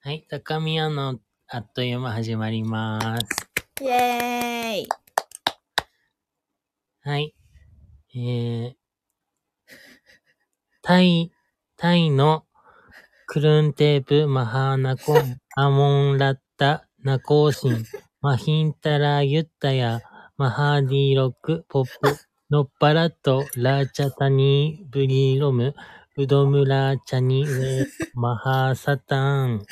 はい、高宮のあっという間始まります。イエーイはい。えー、タイ、タイのクルンテープマハーナコンアモンラッタナコーシン マヒンタラユッタヤマハーディーロックポップノッパラットラーチャタニーブリーロムウドムラーチャニウェマハーサタン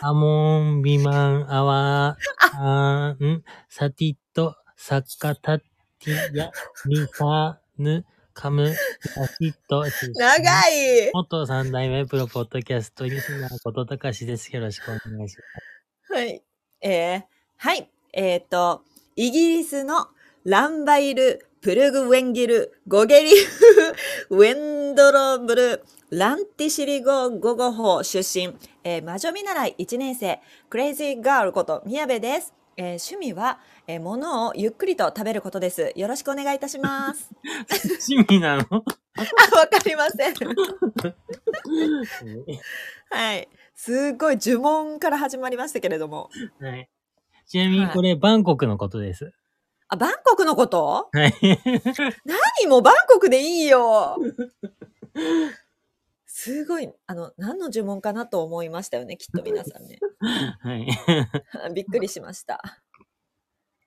アモンビマンアワーアーンサティットサッカタッティヤリサヌカムサティット長い元三代目プロポッドキャストリスナーことたかしです。よろしくお願いします。はい。えー、はい。えっ、と、イギリスのランバイル、プルグウェンギル、ゴゲリフ、ウェンドロブル、ランティシリゴゴゴホ出身、えー魔女見習い1年生、クレイジーガールこと宮部です。えー趣味は、えー物をゆっくりと食べることです。よろしくお願いいたします。趣味なの？あ、わかりません。はい。すごい呪文から始まりましたけれども。はい。ちなみにこれ、バンコクのことです。あ、バンコクのこと？はい。何もうバンコクでいいよ。すごい、あの、何の呪文かなと思いましたよね、きっと皆さんね。はい。びっくりしました。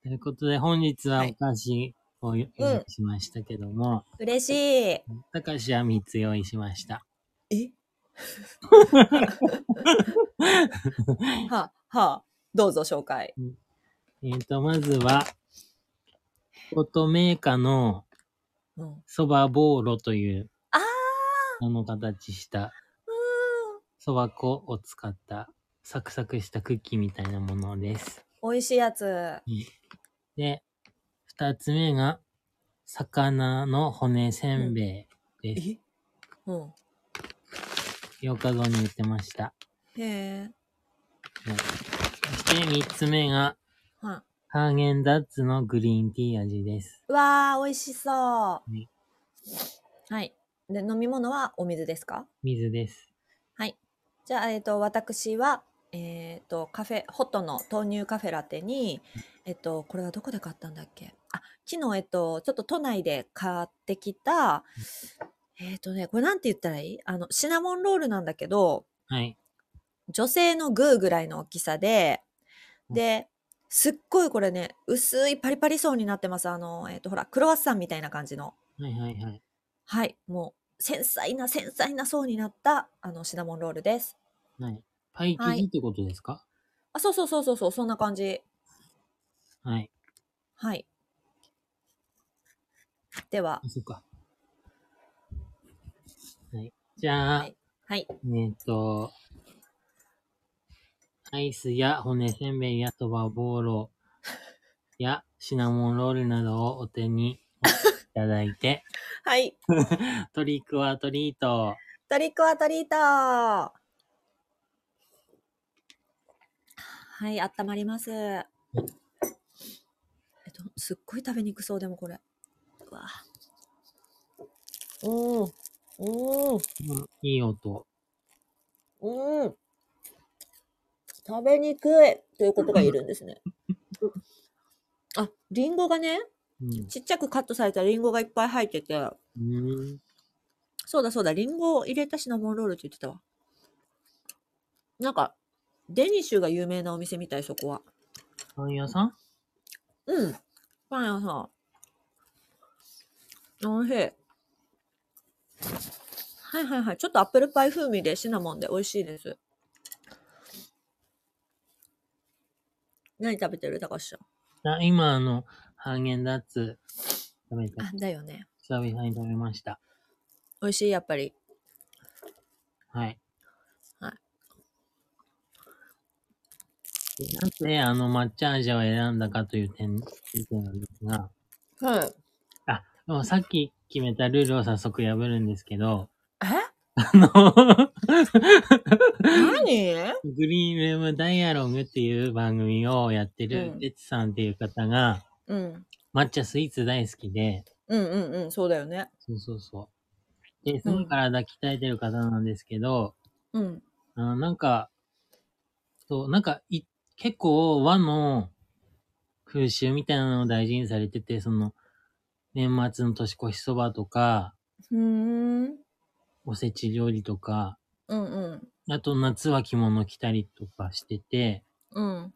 ということで、本日ははいお菓子を用意しましたけども、嬉しい。たかしは3つ用意しました。え？はあ、はあ、どうぞ紹介。えっ、と、まずは、音メーカーのうん、そばボーロという、ああの形したーそば粉を使ったサクサクしたクッキーみたいなものです。うん、美味しいやつ。で、二つ目が、魚の骨せんべいです。え？うん。洋華堂に売ってました。へえ。はいそして三つ目が、はハーゲンダッツのグリーンティー味です。い。わー、美味しそう。いはい。で、飲み物はお水ですか？水です。はい。じゃあ、えっ、と、私は、えっ、と、カフェ、ホットの豆乳カフェラテに、えっ、と、これはどこで買ったんだっけ？あ、昨日、えっ、と、ちょっと都内で買ってきた、えっ、とね、これなんて言ったらいい？あの、シナモンロールなんだけど、はい。女性のグーぐらいの大きさで、うんで、すっごいこれね、薄いパリパリ層になってます。あの、えっ、と、ほら、クロワッサンみたいな感じの。はいはいはい。はい、もう、繊細な繊細な層になった、あの、シナモンロールです。はい。パイ生はい地ってことですか？あ、そうそうそうそうそう、そんな感じ。はい。はい。ではあ、、そっか。はい。じゃあ、はいはい。えっ、と、アイスや骨せんべいやそばボーロ やシナモンロールなどをお手にいただいて、はい。トリックはトリート。トリックはトリートはい、温まります。えっと、すっごい食べにくそう、でもこれ。うわうん。うん。うんいい音。うん。食べにくいということが言えるんですね。あ、リンゴがね、うん。ちっちゃくカットされたリンゴがいっぱい入ってて、うん。そうだそうだ、リンゴを入れたシナモンロールって言ってたわ。なんか、デニッシュが有名なお店みたい、そこは。パン屋さん？うん。パン屋さん。おいしい。はいはいはい。ちょっとアップルパイ風味でシナモンで美味しいです。何食べてる？高橋さん。あ今あの、ハーゲンダッツ食べた。あ、だよね。久々に食べました。美味しい、やっぱり。はい。はいで。なぜあの抹茶味を選んだかという点、点なんですが、はい。あ、でもさっき決めたルールを早速破るんですけど、えあの、何？グリーンルームダイアログっていう番組をやってるうんレッツさんっていう方が、うん。抹茶スイーツ大好きで、うんうんうん、そうだよね。そうそうそう。で、すごい体鍛えてる方なんですけど、うん。あのなんか、そう、なんか、い、結構和の風習みたいなのを大事にされてて、その、年末の年越しそばとか、うーん。おせち料理とか、うんうん。あと夏は着物着たりとかしてて、うん。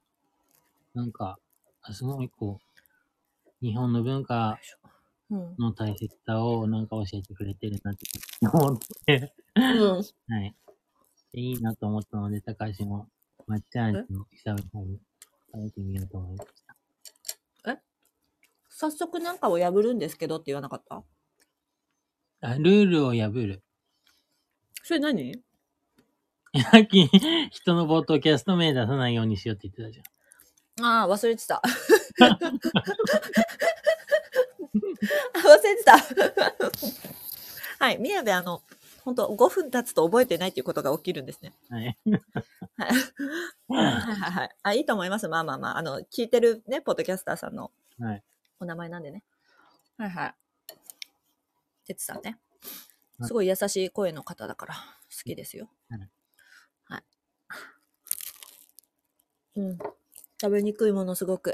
なんか、あすごいこう、日本の文化うん。の大切さをなんか教えてくれてるなって思って、うん。はい。でいいなと思ったので、高橋も抹茶味の久々に食べてみようと思いました。早速なんかを破るんですけどって言わなかった？あ、ルールを破る。それ何？さっき、人のボートキャスト名出さないようにしようって言ってたじゃん。ああ、忘れてた。忘れてた。はい。宮部、あの、本当5分経つと覚えてないっていうことが起きるんですね。はい。はい。はいはいはい。あ、いいと思います。まあまあまあ。あの、聞いてるね、ポッドキャスターさんのはい。お名前なんでね。はいはい。てつさんね。はいすごい優しい声の方だから好きですよ。はいはい。うん。食べにくいものすごく。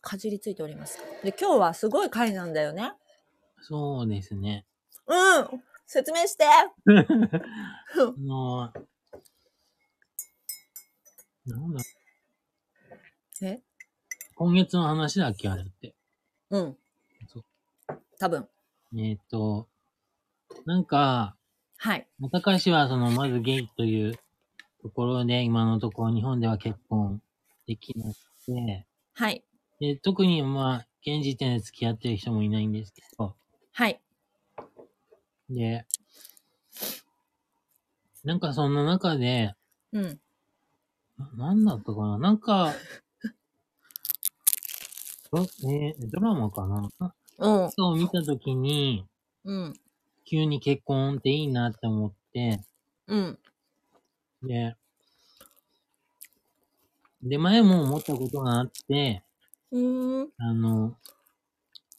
かじりついております。で、今日はすごい回なんだよね。そうですね。うん説明して あの、なんだ、え？今月の話だっけあれって。うん。そう多分。えっ、と、なんか、はい。高橋はその、まずゲイというところで、今のところ日本では結婚できなくて、はい。で、特にまあ、現時点で付き合ってる人もいないんですけど、はい。で、なんかそんな中で、うん。ななんだったかな？なんか、どえードラマかなな？うん。そう見たときに、うん。急に結婚っていいなって思って、うん。で、で、前も思ったことがあって、うーん。あの、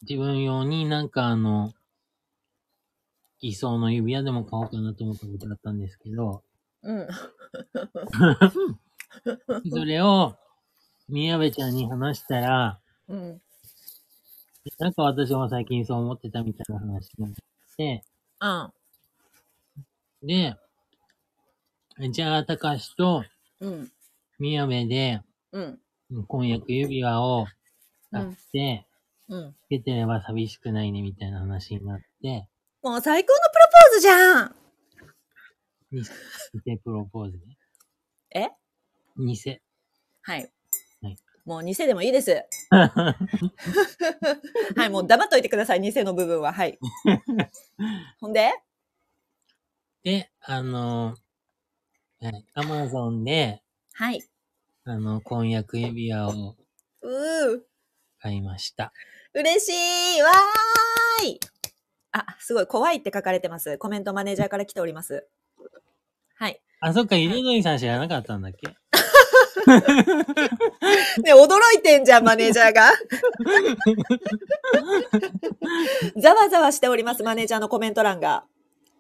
自分用になんかあの、偽装の指輪でも買おうかなと思ったことだったんですけど、うん。それを、宮部ちゃんに話したら、うん。なんか私も最近そう思ってたみたいな話になって、うん。で、じゃあ、高橋とうん。宮部でうん。婚約指輪を買って、うん。つけてれば寂しくないねみたいな話になって、もう最高のプロポーズじゃん偽プロポーズね。え？偽。はい。はいもう偽でもいいです。はい、もう黙っといてください、偽の部分は。はい。ほんで？で、あの、はい、アマゾンで、はい。あの、婚約指輪をうー。買いました。嬉しいわーいあ、すごい、怖いって書かれてます。コメントマネージャーから来ております。はい。あ、そっか、ゆでのりさん知らなかったんだっけ？ね、驚いてんじゃん、マネージャーが。ざわざわしております、マネージャーのコメント欄が。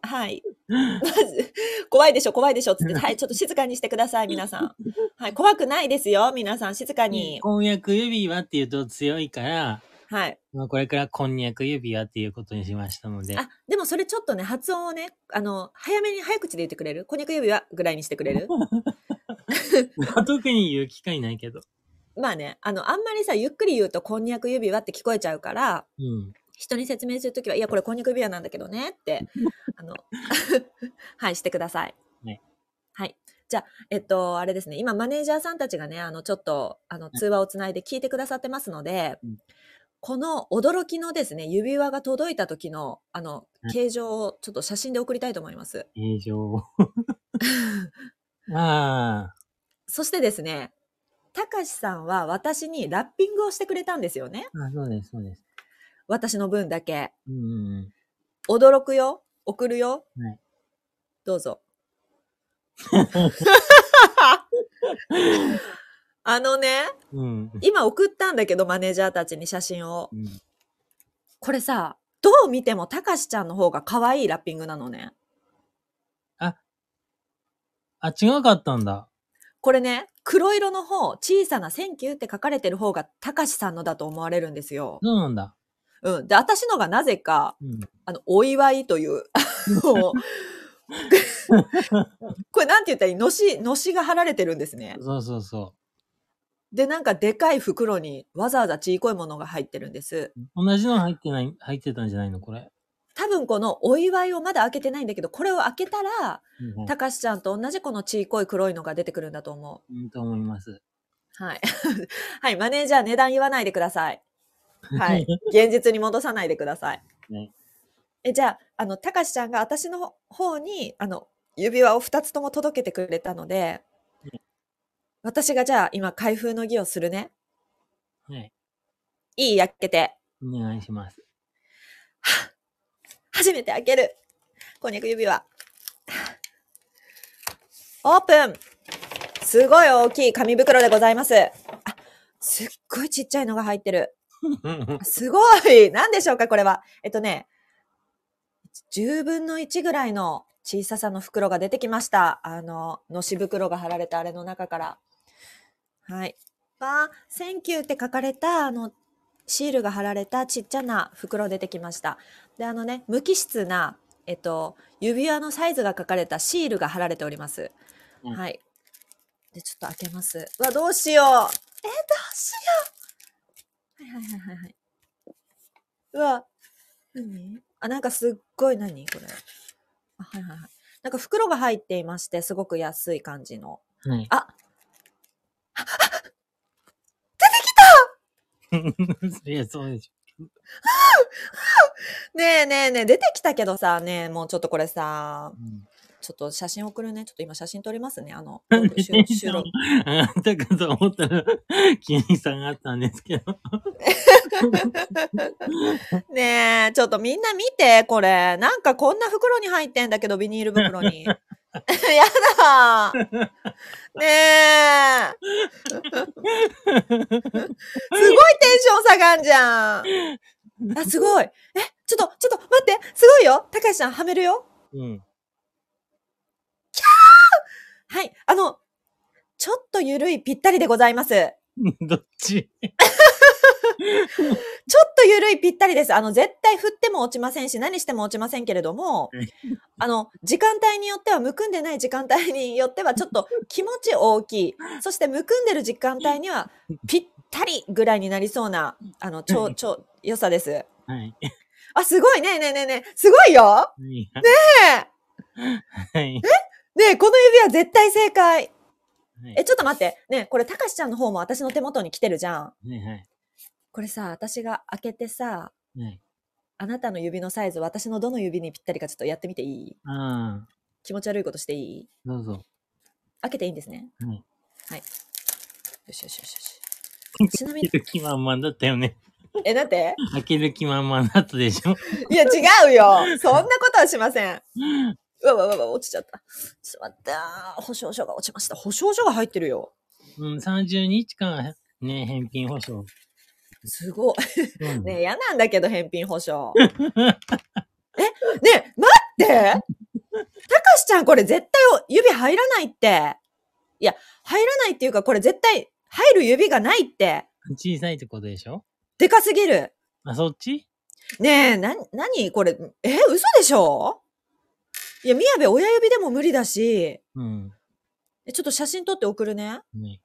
はい。まず、怖いでしょ、怖いでしょ、つって、はい、ちょっと静かにしてください、皆さん。はい、怖くないですよ、皆さん、静かに。婚約指輪って言うと強いから、はい。まあこれからこんにゃく指輪っていうことにしましたので、あ、でもそれちょっとね、発音をね、あの、早めに、早口で言ってくれる？こんにゃく指輪ぐらいにしてくれる？特に言う機会ないけど。まあね、あの、あんまりさ、ゆっくり言うと、こんにゃく指輪って聞こえちゃうから、うん。人に説明するときは、いや、これこんにゃく指輪なんだけどねって、あの、はい、してください。はい。はい。じゃあ、えっと、あれですね、今、マネージャーさんたちがね、あの、ちょっと、あの、通話をつないで聞いてくださってますので、うんこの驚きのですね、指輪が届いた時の、あのうん、形状をちょっと写真で送りたいと思います。形状。ああ、そしてですね、たかしさんは私にラッピングをしてくれたんですよね。あそうです、そうです。私の分だけ。うんうんうん。驚くよ送るよはいどうぞ。あのね、うん。今送ったんだけど、マネージャーたちに写真を。うんこれさ、どう見てもたかしちゃんの方が可愛いラッピングなのね。あ、あ、違かったんだ。これね、黒色の方、小さな Thank you って書かれてる方が、たかしさんのだと思われるんですよ。そうなんだ。うん。で、私のがなぜか、うん。あの、お祝いという、あの これなんて言ったらいい？のし、のしが貼られてるんですね。そうそうそで、なんかでかい袋にわざわざちいこいものが入ってるんです。う。同じの入ってない、入ってたんじゃないの？これ。多分このお祝いをまだ開けてないんだけど、これを開けたら、うんたかしちゃんと同じこのちいこい黒いのが出てくるんだと思う。うん、と思います。はい。はい、マネージャー値段言わないでください。はい。現実に戻さないでください。ねえ、じゃあ、あの、たかしちゃんが私の方に、あの、指輪を2つとも届けてくれたのでうん、私がじゃあ今、開封の儀をするね。はい。いい開けて。お願いします。初めて開ける。こんにゃく指輪。オープンすごい大きい紙袋でございます。あ、すっごいちっちゃいのが入ってる。すごい何でしょうかこれは。えっとね、10分の1ぐらいの小ささの袋が出てきました。あの、のし袋が貼られたあれの中から。はい。わー、 Thank you って書かれた、あの、シールが貼られたちっちゃな袋出てきました。で、あのね、無機質な、えっと、指輪のサイズが書かれたシールが貼られております。うんはい。で、ちょっと開けます。うわ、どうしよう。えー、どうしよう。はいはいはいはいはい。うわ、何？あ、なんかすっごい何？これ。あ、はいはいはい。なんか袋が入っていまして、すごく安い感じの。はい。あ、いや、そうでし ねえねえねえ、出てきたけどさ、ねえ、もうちょっとこれさょ。、うんちょっと写真送るね。ちょっと今写真撮りますね。あの、収収録。上がったかと思ったら、気に下がったんですけど。ねえ、ちょっとみんな見て、これ。なんかこんな袋に入ってんだけど、ビニール袋に。やだねえ。すごいテンション下がんじゃん。あ、すごい。え、ちょっと、ちょっと待って。すごいよ。高橋さん、はめるよ。うん。はい。あの、ちょっとゆるいぴったりでございます。どっち？ちょっとゆるいぴったりです。あの、絶対振っても落ちませんし、何しても落ちませんけれどもはい、あの、時間帯によっては、むくんでない時間帯によっては、ちょっと気持ち大きい。そして、むくんでる時間帯には、ぴったりぐらいになりそうな、あの、超、超、良さです。はい。あ、すごいねえねえねえねえ。すごいよねねはい。え？ねえ、この指輪絶対正解。はいえ、ちょっと待って。ねえ、これ、たかしちゃんの方も私の手元に来てるじゃん。はいはい。これさ、私が開けてさ、はい。あなたの指のサイズ、私のどの指にぴったりかちょっとやってみていい？ああ、気持ち悪いことしていい？どうぞ。開けていいんですね？はい。はい。よしよしよしよし。ちなみに、開ける気満々だったよね。え、なんて？開ける気満々だったでしょ？いや、違うよ。そんなことはしません。うわうわうわうわ、落ちちゃった。ちょっと待って、あー保証書が落ちました。保証書が入ってるよ。うん、30日間、ね、返品保証。すごい。うんねえ、嫌なんだけど、返品保証。え、ねえ、待ってたかしちゃん、これ絶対指入らないって。いや、入らないっていうか、これ絶対入る指がないって。小さいってことでしょ？でかすぎる。あ、そっち？ねえ、な、なにこれ、え、嘘でしょ？いや、宮部親指でも無理だし、うん。えちょっと写真撮って送るね。ね。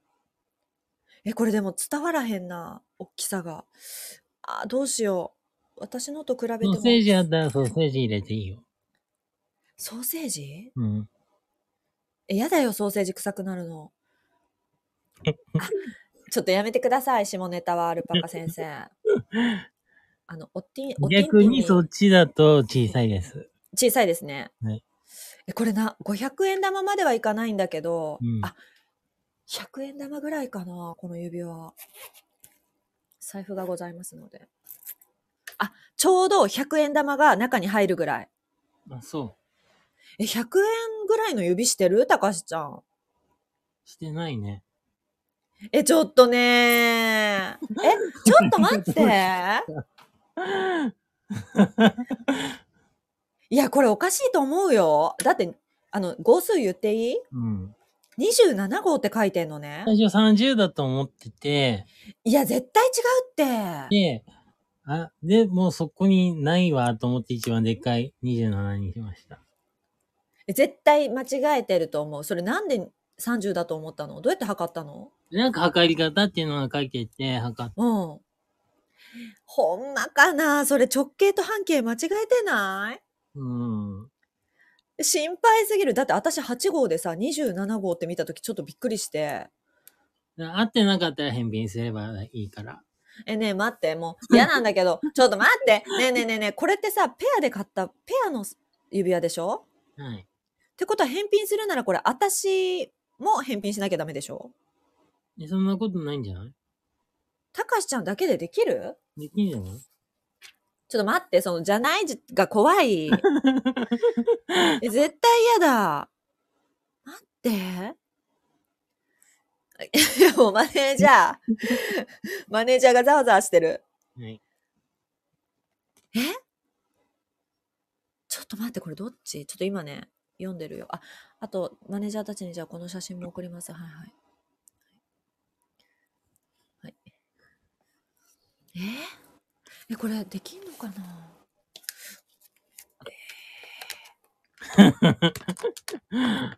え、これでも伝わらへんな、大きさが。あ、どうしよう。私のと比べても。ソーセージあったらソーセージ入れていいよ。ソーセージ？うん。え、やだよ、ソーセージ臭くなるの。あちょっとやめてください、下ネタは、アルパカ先生。あの、おてん、お逆にそっちだと小さいです。小さいですね。はいえ、これな、500円玉まではいかないんだけど、うんあ、100円玉ぐらいかな、この指輪。財布がございますので。あ、ちょうど100円玉が中に入るぐらい。あ、そえ、100円ぐらいの指してる？たかしちゃん。う。してないね。え、ちょっとねー。え、ちょっと待って。いや、これおかしいと思うよ。だって、あの、号数言っていい？うん。?27 号って書いてんのね。最初30だと思ってて、いや、絶対違うって。で、あ、で、もうそこにないわと思って一番でっかい27にしました。絶対間違えてると思う。それなんで30だと思ったの？どうやって測ったの？なんか測り方っていうのが書いてて、測っうん。ほんまかな？それ直径と半径間違えてない？うん。心配すぎる。だって私8号でさ、27号って見たときちょっとびっくりして。合ってなかったら返品すればいいから。え、ねえ待って、もう嫌なんだけど、ちょっと待って。ねえねえねえねえ、これってさ、ペアで買ったペアの指輪でしょ？はい。ってことは返品するならこれ私も返品しなきゃダメでしょ？えそんなことないんじゃない？たかしちゃんだけでできる？できんじゃない？ちょっと待って、その、じゃないじが怖い。え絶対嫌だ。待って。いや、もうマネージャー。マネージャーがざわざわしてる。はい。ちょっと待って、これどっち？ちょっと今ね、読んでるよ。あ、あと、マネージャーたちにじゃあこの写真も送ります。はいはい。はい。え？え、これできんのかな？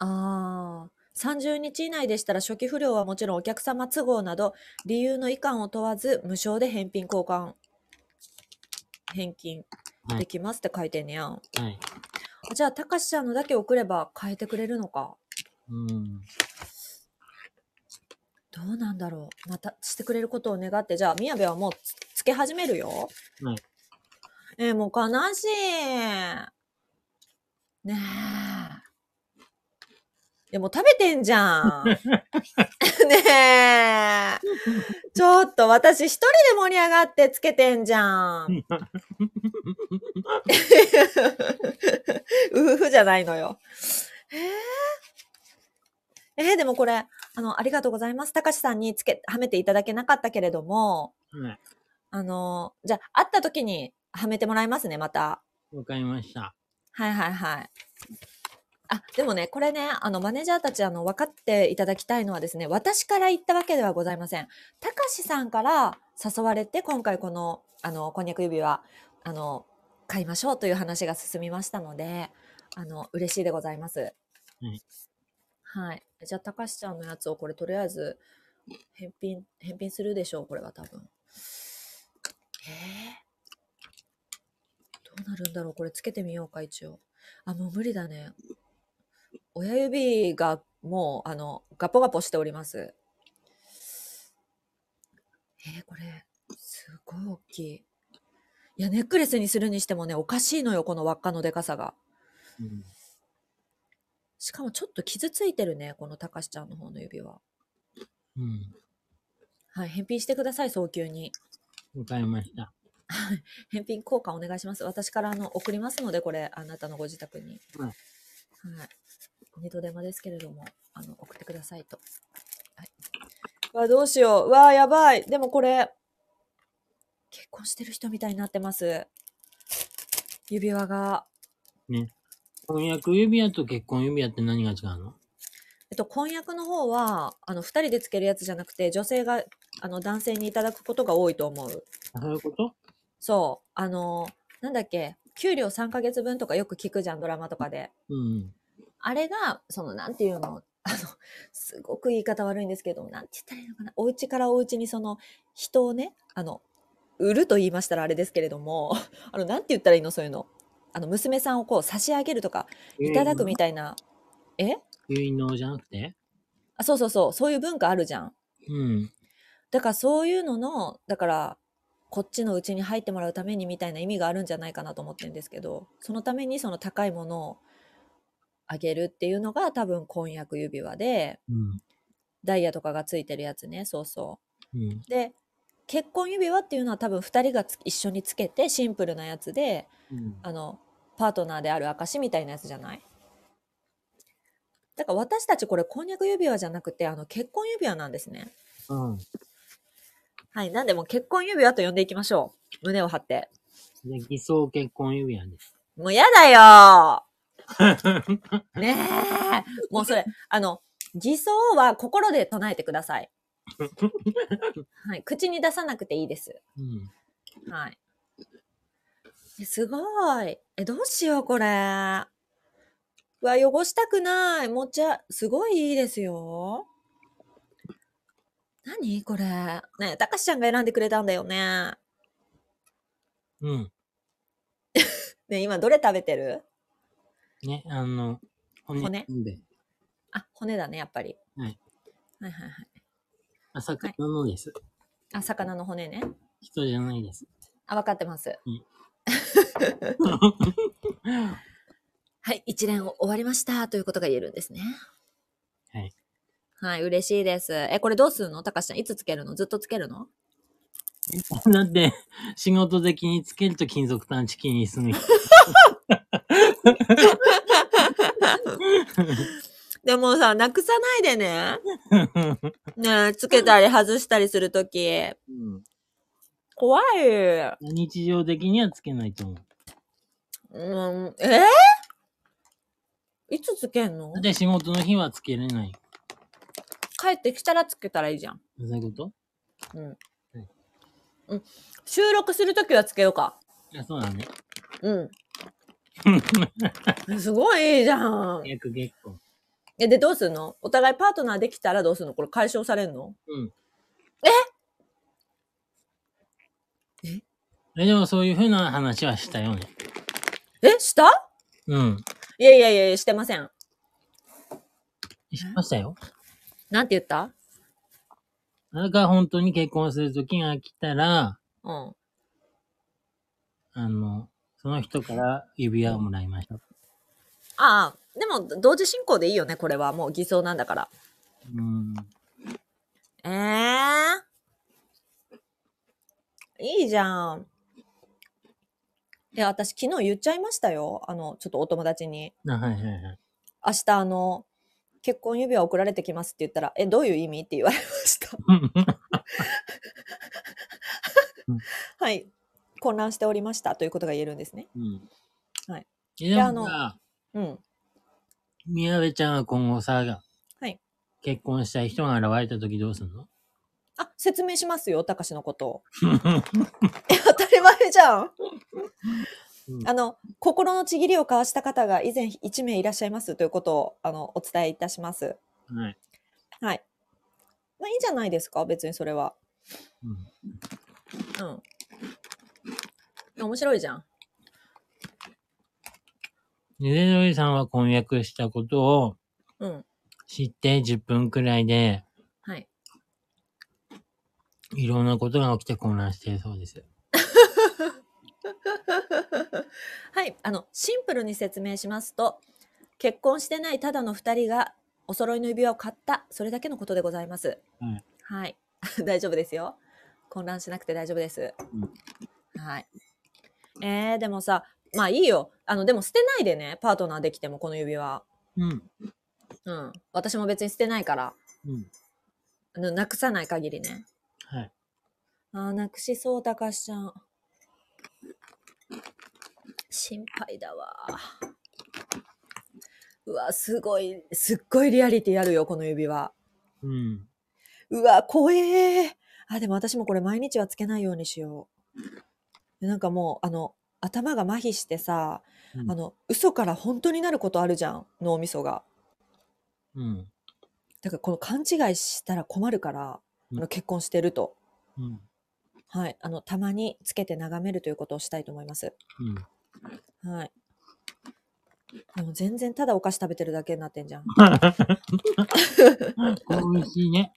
ああ、30日以内でしたら初期不良はもちろんお客様都合など理由の遺憾を問わず無償で返品交換返金はいできますって書いてんねやん。はい。じゃあ、たかしちゃんのだけ送れば変えてくれるのか？うん。どうなんだろう。またしてくれることを願って、じゃあ、宮部はもうつつけ始めるよ。はい。えーもう悲しい。ねえ。でも食べてんじゃん。ねえ。ちょっと私一人で盛り上がってつけてんじゃん。うふふじゃないのよ。えー、えーでもこれ、あの、ありがとうございます。たかしさんにつけ、はめていただけなかったけれども、はい。あの、じゃあ、会った時にはめてもらいますね、また。わかりました。はいはいはい。あ、でもね、これね、あの、マネージャーたち、あの、分かっていただきたいのはですね、私から言ったわけではございません。たかしさんから誘われて、今回この、あの、こんにゃく指輪、あの、買いましょうという話が進みましたので、あの、嬉しいでございます。はい。はい。じゃあ、たかしちゃんのやつをこれ、とりあえず、返品、返品するでしょう、これは多分。えー、どうなるんだろうこれつけてみようか、一応。あ、もう無理だね。親指がもう、あの、ガポガポしております。えー、これ、すごい大きい。いや、ネックレスにするにしてもね、おかしいのよ、この輪っかのでかさが。うん。しかもちょっと傷ついてるね、このたかしちゃんの方の指輪。うん。はい、返品してください、早急に。わかりました。返品交換お願いします。私からあの送りますので、これ、あなたのご自宅に。はいはい。二度手間ですけれども、あの、送ってくださいと。はい。うわ、どうしよう。うわ、やばい。でもこれ、結婚してる人みたいになってます。指輪が。婚約指輪と結婚指輪って何が違うの？えっと、婚約の方は、あの、二人でつけるやつじゃなくて、女性が、あの、男性にいただくことが多いと思う。あそういうこと？そう。あの、なんだっけ、給料3ヶ月分とかよく聞くじゃん、ドラマとかで。うん。あれが、その、なんていうの、あの、すごく言い方悪いんですけど、なんて言ったらいいのかな？お家からお家にその、人をね、あの、売ると言いましたらあれですけれども、あの、なんて言ったらいいの、そういうの。あの、娘さんをこう差し上げるとか、いただくみたいな。え？結納じゃなくて？あ、そうそうそう、そういう文化あるじゃん。うん。だからそういうのの、だから、こっちのうちに入ってもらうためにみたいな意味があるんじゃないかなと思ってるんですけど、そのためにその高いものをあげるっていうのが多分婚約指輪で、うん。ダイヤとかがついてるやつね、そうそうん。う。で、結婚指輪っていうのは多分2人がつ一緒につけてシンプルなやつで、うん。あの、パートナーである証みたいなやつじゃない？だから私たちこれ婚約指輪じゃなくて、あの結婚指輪なんですね。うん。はい。なんでもう結婚指輪と呼んでいきましょう。胸を張って。で、偽装結婚指輪です。もうやだよ ねえ。もうそれ、あの、偽装は心で唱えてください。はい。口に出さなくていいです。うん。はい。えすごい。え、どうしよう、これ。うわ、汚したくない。もっちゃ、すごいいいですよ。何これ。ねえ、たかしちゃんが選んでくれたんだよね。うん。ねえ今どれ食べてる？ね、あの、骨。骨？で。あ、骨だね、やっぱり。はい。はいはいはい。あ、魚のです。あ、魚の骨ね。人じゃないです。あ、わかってます。うん はい、一連終わりましたということが言えるんですね。はい。はい、嬉しいです。え、これどうするの？たかしちゃん、いつつけるの？ずっとつけるの？だって、仕事的につけると金属探知機にする人。でもさ、なくさないでね。ねつけたり外したりするとき。うん怖い。日常的にはつけないと思う。うん、えー、いつつけんの？で、仕事の日はつけれない。帰ってきたらつけたらいいじゃん。そういうこと？うんはい。うん。収録するときはつけようか。あそうだね。うん。すごいいいじゃん。約結構。え、で、どうすんの？お互いパートナーできたらどうすんの？これ解消されんの？うん。え？えでもそういうふうな話はしたよね。えした？うん。いやいやいやしてません。しましたよ。なんて言った？あれが本当に結婚する時が来たら、うん。あの、その人から指輪をもらいましょう。ああ、でも、同時進行でいいよね、これは。もう偽装なんだから。うん。ええいいじゃん。いや、私昨日言っちゃいましたよ。あの、ちょっとお友達に。あ、はいはいはい。明日あの、結婚指輪送られてきますって言ったら、え、どういう意味って言われました。はい。混乱しておりましたということが言えるんですね。うん。はい。え、でであのうん。宮部ちゃんが今後さ、はい。結婚したい人が現れた時どうすんの？あ、説明しますよ、たかしのことを。え、当たり前じゃん。うんあの、心のちぎりを交わした方が以前1名いらっしゃいますということを、あの、お伝えいたします。はい。はい。まあいいんじゃないですか別にそれは。うん。うん。面白いじゃん。ゆでどりさんは婚約したことをうん。知って10分くらいで、はい。いろんなことが起きて混乱しているそうです。はい。あの、シンプルに説明しますと、結婚してないただの2人がお揃いの指輪を買った、それだけのことでございます。はい。はい。大丈夫ですよ。混乱しなくて大丈夫です。うんはい。えー、でもさ、まあいいよ。あの、でも捨てないでね、パートナーできても、この指輪。うん。うん。私も別に捨てないから、うん。あのなくさない限りね。はい。あー、なくしそう、たかしちゃん。心配だわ。うわ、すごい、すっごいリアリティあるよ、この指輪。うん。うわ、怖えー。あ、でも私もこれ毎日はつけないようにしよう。でなんかもう、あの、頭が麻痺してさ、うんあの、嘘から本当になることあるじゃん、脳みそが。うん。だからこの勘違いしたら困るから、あうんの結婚してると。うん。はい。あの、たまにつけて眺めるということをしたいと思います。うん。はい。でも全然ただお菓子食べてるだけになってんじゃん。美味しいね。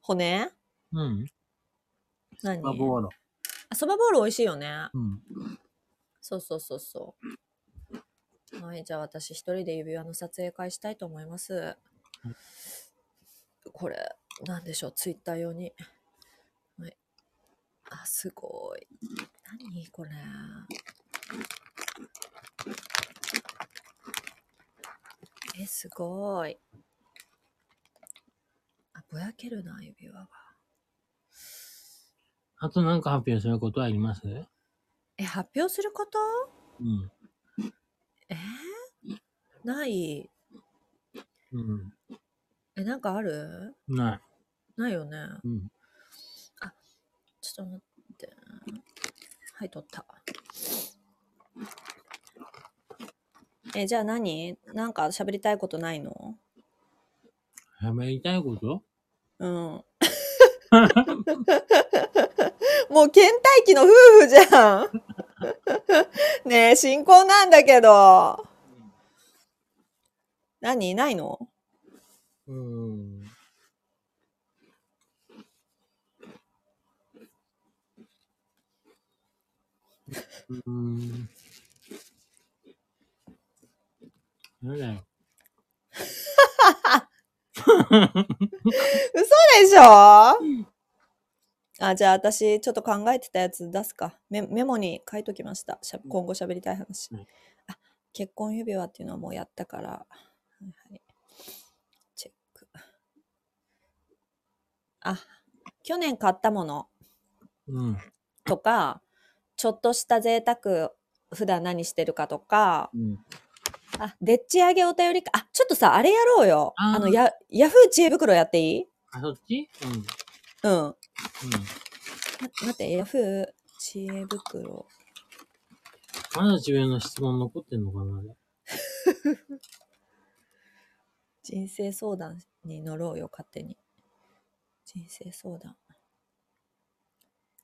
骨？うん。何？バボーロ。あそばボール美味しいよね。うん。そうそうそうそう。はい、じゃあ私一人で指輪の撮影会したいと思います。これ、なんでしょう、ツイッター用に。はい。あ、すごい。何これ。え、すごい。あ、ぼやけるな、指輪が。あとなんか発表することはあります？え、発表すること？うん。ない。うん。え、なんかある？なないよね。い。うん。ちょっと待って。はい、取った。え、じゃあ何？なんか喋りたいことないの？喋りたいこと？うん。もう倦怠期の夫婦じゃん。ねえ、新婚なんだけど。何？ないの？うん。うん。なんだよ。嘘でしょ？あ、じゃあ私、ちょっと考えてたやつ出すか。メメモに書いときました。しゃ今後喋りたい話。はいあ、結婚指輪っていうのはもうやったから。はいはい、チェック。あ、去年買ったものうん。とか、ちょっとした贅沢、普段何してるかとか、うん。あ、でっち上げお便りか。あ、ちょっとさ、あれやろうよ。あーあの、や、ヤフー知恵袋やっていい？あ、そっち？うん。うん。うん。ま待って、ヤフー知恵袋。まだ自分の質問残ってんのかなあれ？人生相談に乗ろうよ、勝手に。人生相談。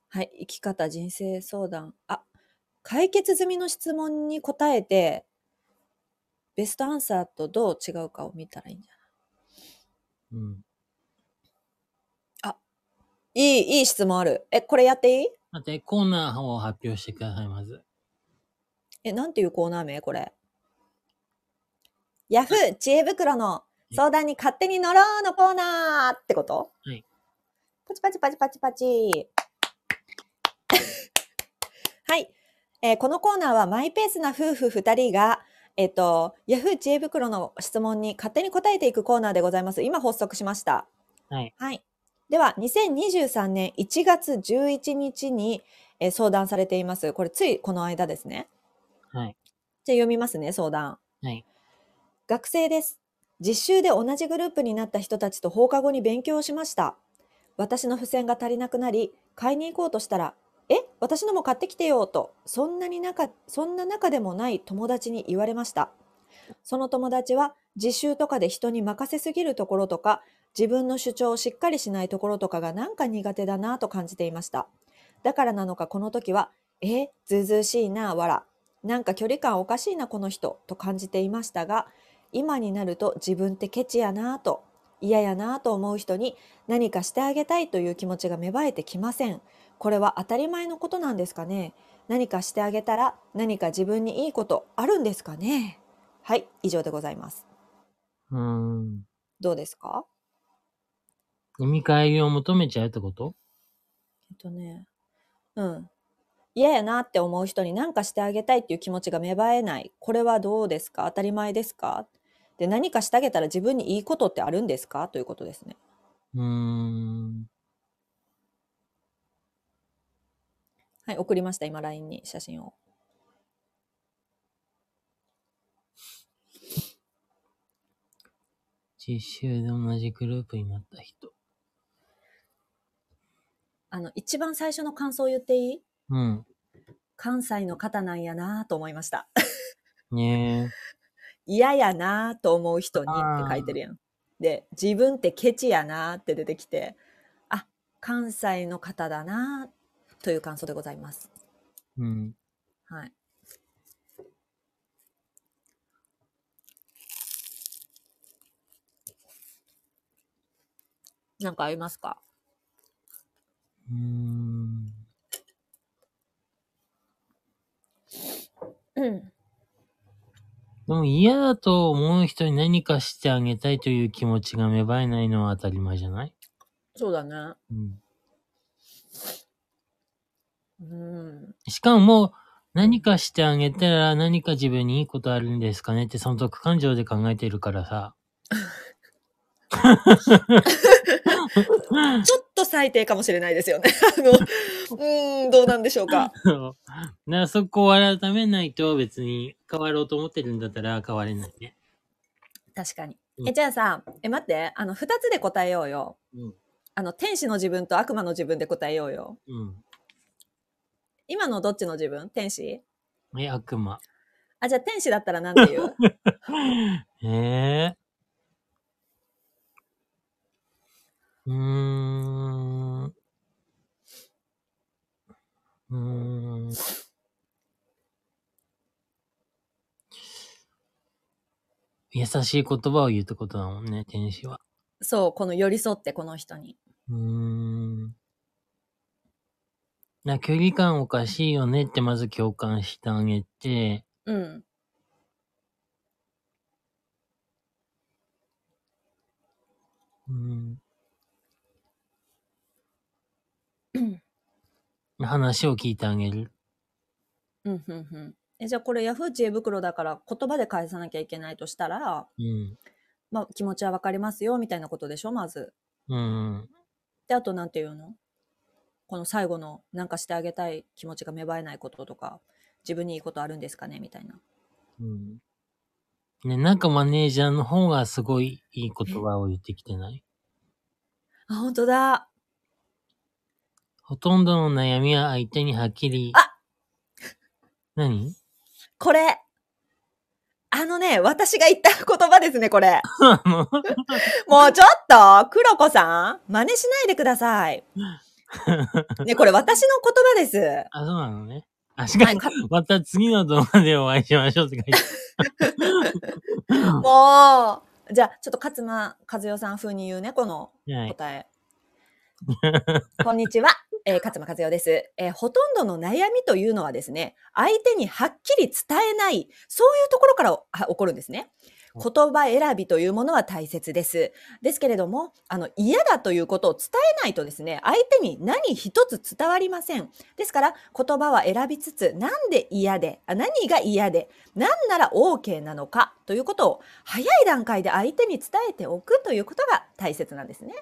はい、生き方人生相談。あ、解決済みの質問に答えて、ベストアンサーとどう違うかを見たらいいんじゃない？うん。いい、いい質問ある。え、これやっていい？待って、コーナーを発表してください、まず。え、なんていうコーナー名これ？ヤフー知恵袋の相談に勝手に乗ろうのコーナーってこと？はい。パチパチパチパチパチ。はい、えーこのコーナーはマイペースな夫婦2人が、えっ、と、ヤフー知恵袋の質問に勝手に答えていくコーナーでございます。今発足しました。はい。はい。では、2023年1月11日に、えー相談されています。これついこの間ですね。はい。じゃあ読みますね、相談。はい。学生です。実習で同じグループになった人たちと放課後に勉強をしました。私の付箋が足りなくなり、買いに行こうとしたら、え、私のも買ってきてよと、そんなに仲、そんな仲でもない友達に言われました。その友達は実習とかで人に任せすぎるところとか、自分の主張をしっかりしないところとかがなんか苦手だなと感じていました。だからなのかこの時は、え、ずうずうしいな、わら。なんか距離感おかしいな、この人、と感じていましたが、今になると自分ってケチやなと嫌やなぁと思う人に何かしてあげたいという気持ちが芽生えてきません。これは当たり前のことなんですかね。何かしてあげたら何か自分にいいことあるんですかね。はい以上でございます。うーん。どうですか？見返りを求めちゃうってこと？えっとね。うん。嫌やなって思う人に何かしてあげたいっていう気持ちが芽生えない。これはどうですか？当たり前ですか？で何かしてあげたら自分にいいことってあるんですか？ということですねうーん。はい送りました今 LINE に写真を実習で同じグループになった人。あの一番最初の感想を言っていい？うん。関西の方なんやなと思いました。ね嫌やなと思う人にって書いてるやん。で、自分ってケチやなって出てきて、あ、関西の方だなという感想でございます。え。うん。はい。なんかありますか？うーん。うん。でも嫌だと思う人に何かしてあげたいという気持ちが芽生えないのは当たり前じゃない？そうだね。うん。うん。しかももう何かしてあげたら何か自分にいいことあるんですかねって損得感情で考えてるからさ。ちょっと最低かもしれないですよね。あの、うーん、どうなんでしょうか。だからそこを改めないと別に変わろうと思ってるんだったら変われないね。確かに。うんえ、じゃあさ、え、待って、あの、二つで答えようよ。うん。あの、天使の自分と悪魔の自分で答えようよ。うん。今のどっちの自分？天使？え、悪魔。あ、じゃあ天使だったらなんて言う？ええうーん。うーん。優しい言葉を言うってことだもんね、天使は。そう、この寄り添ってこの人に。うーん。な、距離感おかしいよねってまず共感してあげて、うん。うん。話を聞いてあげる。うん、うん、うん。え、じゃあこれヤフー知恵袋だから言葉で返さなきゃいけないとしたら、うん。まあ気持ちはわかりますよみたいなことでしょまず。うん。で、あとなんて言うの？この最後のなんかしてあげたい気持ちが芽生えないこととか、自分にいいことあるんですかねみたいな。うん。ね、なんかマネージャーの方がすごいいい言葉を言ってきてない？あ、本当だ。ほとんどの悩みは相手にはっきり。あ何？これ。あのね、私が言った言葉ですね、これ。もうちょっと、黒子さん、真似しないでください。ね、これ私の言葉です。あ、そうなのね。あ、しかもはいか、また次の動画でお会いしましょうって書いて もう、じゃあ、ちょっと勝間和代さん風に言うね、このある。はい。答え。こんにちは。えー勝間和代です、えーほとんどの悩みというのはですね、相手にはっきり伝えない、そういうところからあ起こるんですね。言葉選びというものは大切です。ですけれども、あの、嫌だということを伝えないとですね、相手に何一つ伝わりません。ですから、言葉は選びつつ、なんで嫌で、あ何が嫌で、なんなら OK なのかということを、早い段階で相手に伝えておくということが大切なんですね。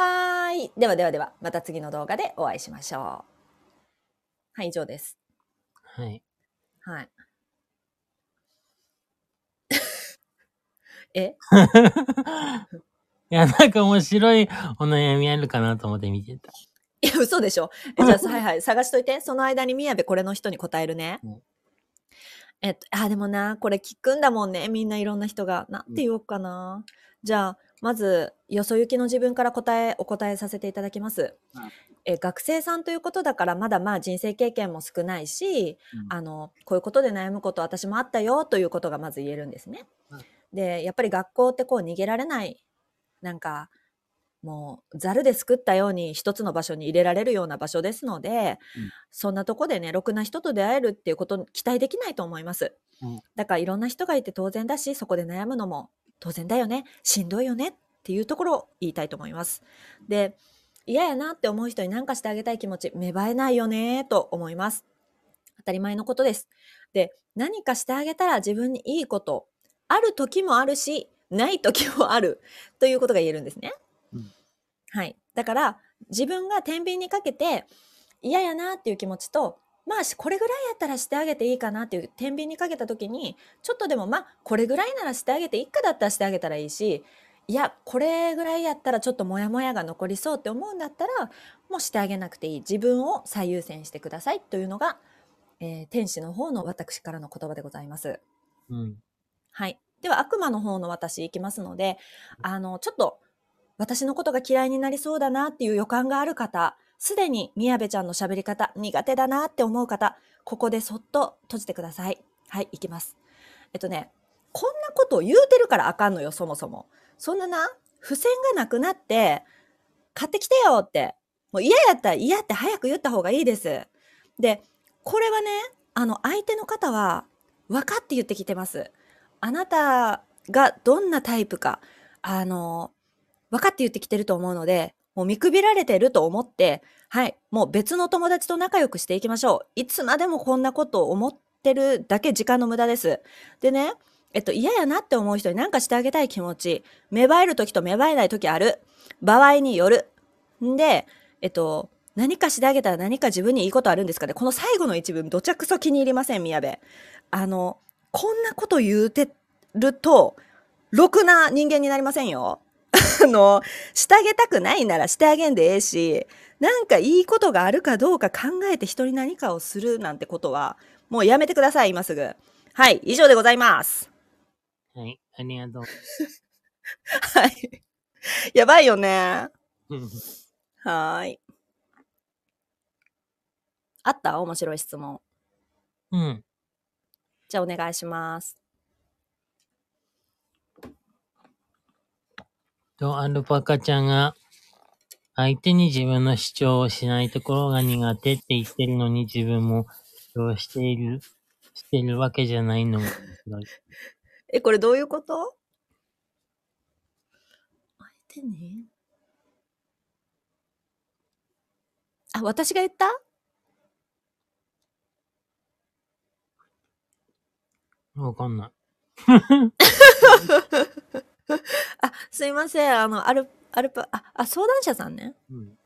はーい。ではではでは、また次の動画でお会いしましょう。はい、以上です。はい。はい。え？いや、なんか面白いお悩みあるかなと思って見てた。いや、嘘でしょ？えじゃあ、はいはい、探しといて。その間に宮部これの人に答えるね。うんえっと、あ、でもな、これ聞くんだもんね。みんないろんな人が。なんて言おうかな。じゃあ、まず、よそ行きの自分から答え、お答えさせていただきます。はいえ学生さんということだから、まだまあ人生経験も少ないし、うんあの、こういうことで悩むこと私もあったよということがまず言えるんですね。はいで、やっぱり学校ってこう逃げられない、なんか、もう、ざるで作ったように一つの場所に入れられるような場所ですので、うんそんなとこでね、ろくな人と出会えるっていうこと期待できないと思います。うんだからいろんな人がいて当然だし、そこで悩むのも当然だよね、しんどいよねっていうところを言いたいと思います。で、嫌やなって思う人に何かしてあげたい気持ち、芽生えないよねと思います。当たり前のことです。で、何かしてあげたら自分にいいこと、ある時もあるし、ない時もあるということが言えるんですね。うんはい。だから、自分が天秤にかけて嫌やなっていう気持ちと、まあ、しこれぐらいやったらしてあげていいかなっていう天秤にかけた時に、ちょっとでもまあ、これぐらいならしてあげていいかだったらしてあげたらいいし、いや、これぐらいやったらちょっとモヤモヤが残りそうって思うんだったら、もうしてあげなくていい。自分を最優先してくださいというのが、えー天使の方の私からの言葉でございます。うん。はい。では、悪魔の方の私いきますので、あの、ちょっと、私のことが嫌いになりそうだなっていう予感がある方、すでに宮部ちゃんの喋り方苦手だなって思う方、ここでそっと閉じてください。はい、いきます。えっとね、こんなことを言うてるからあかんのよ、そもそも。そんなな、付箋がなくなって、買ってきてよって。もう嫌やったら嫌って早く言った方がいいです。で、これはね、あの、相手の方は分かって言ってきてます。あなたがどんなタイプか、あの、分かって言ってきてると思うので、もう見くびられてると思って、はい、もう別の友達と仲良くしていきましょう。いつまでもこんなことを思ってるだけ時間の無駄です。でね、えっと、嫌やなって思う人に何かしてあげたい気持ち、芽生える時と芽生えない時ある。場合による。んで、えっと、何かしてあげたら何か自分にいいことあるんですかねこの最後の一文、どちゃくそ気に入りません、宮部。あの、こんなこと言うてると、ろくな人間になりませんよ。あの、してあげたくないならしてあげんでええし、なんかいいことがあるかどうか考えて人に何かをするなんてことは、もうやめてください、今すぐ。はい、以上でございます。はい。ありがとう。はい。やばいよね。うんはーい。あった？面白い質問。うん。じゃあお願いします。と、アルパカちゃんが、相手に自分の主張をしないところが苦手って言ってるのに自分も主張している、してるわけじゃないのが面白い。え、これどういうこと？相手に？あ、私が言った？わかんない。あ、すいません。あの、アル、アルパ、あ、あ、相談者さんね。うん。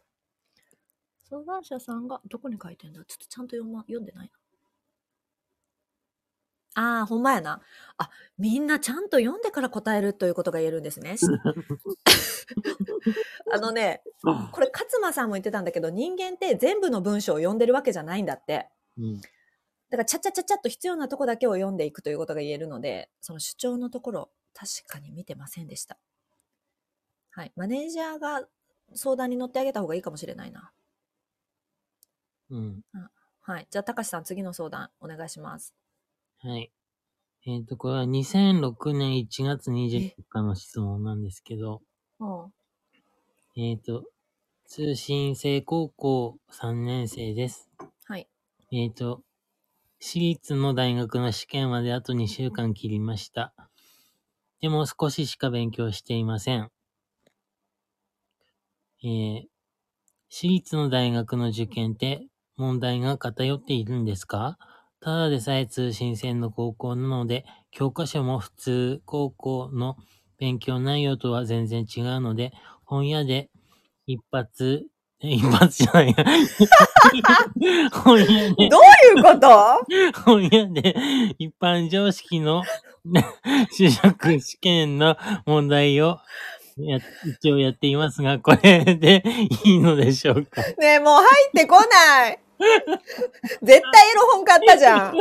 相談者さんが、どこに書いてんだ？ちょっとちゃんと読ま、読んでないな。ああ、ほんまやな。あ、みんなちゃんと読んでから答えるということが言えるんですね。し あのね、これ勝間さんも言ってたんだけど、人間って全部の文章を読んでるわけじゃないんだって。うん。だから、ちゃちゃちゃちゃっと必要なとこだけを読んでいくということが言えるので、その主張のところ、確かに見てませんでした。はい。マネージャーが相談に乗ってあげた方がいいかもしれないな。うん。はい。じゃあ、たかしさん、次の相談、お願いします。はい。えっ、と、これは2006年1月24日の質問なんですけど、うん。えっ、と、通信制高校3年生です。はい。えっ、と、私立の大学の試験まであと2週間切りました。でも少ししか勉強していません。えー、私立の大学の受験って問題が偏っているんですか？ただでさえ通信制の高校なので、教科書も普通高校の勉強内容とは全然違うので、本屋で一発、一発じゃないや。本屋で、どういうこと？本屋で一般常識の就職試験の問題をや一応やっていますが、これでいいのでしょうか？ねえ、もう入ってこない。絶対エロ本買ったじゃん。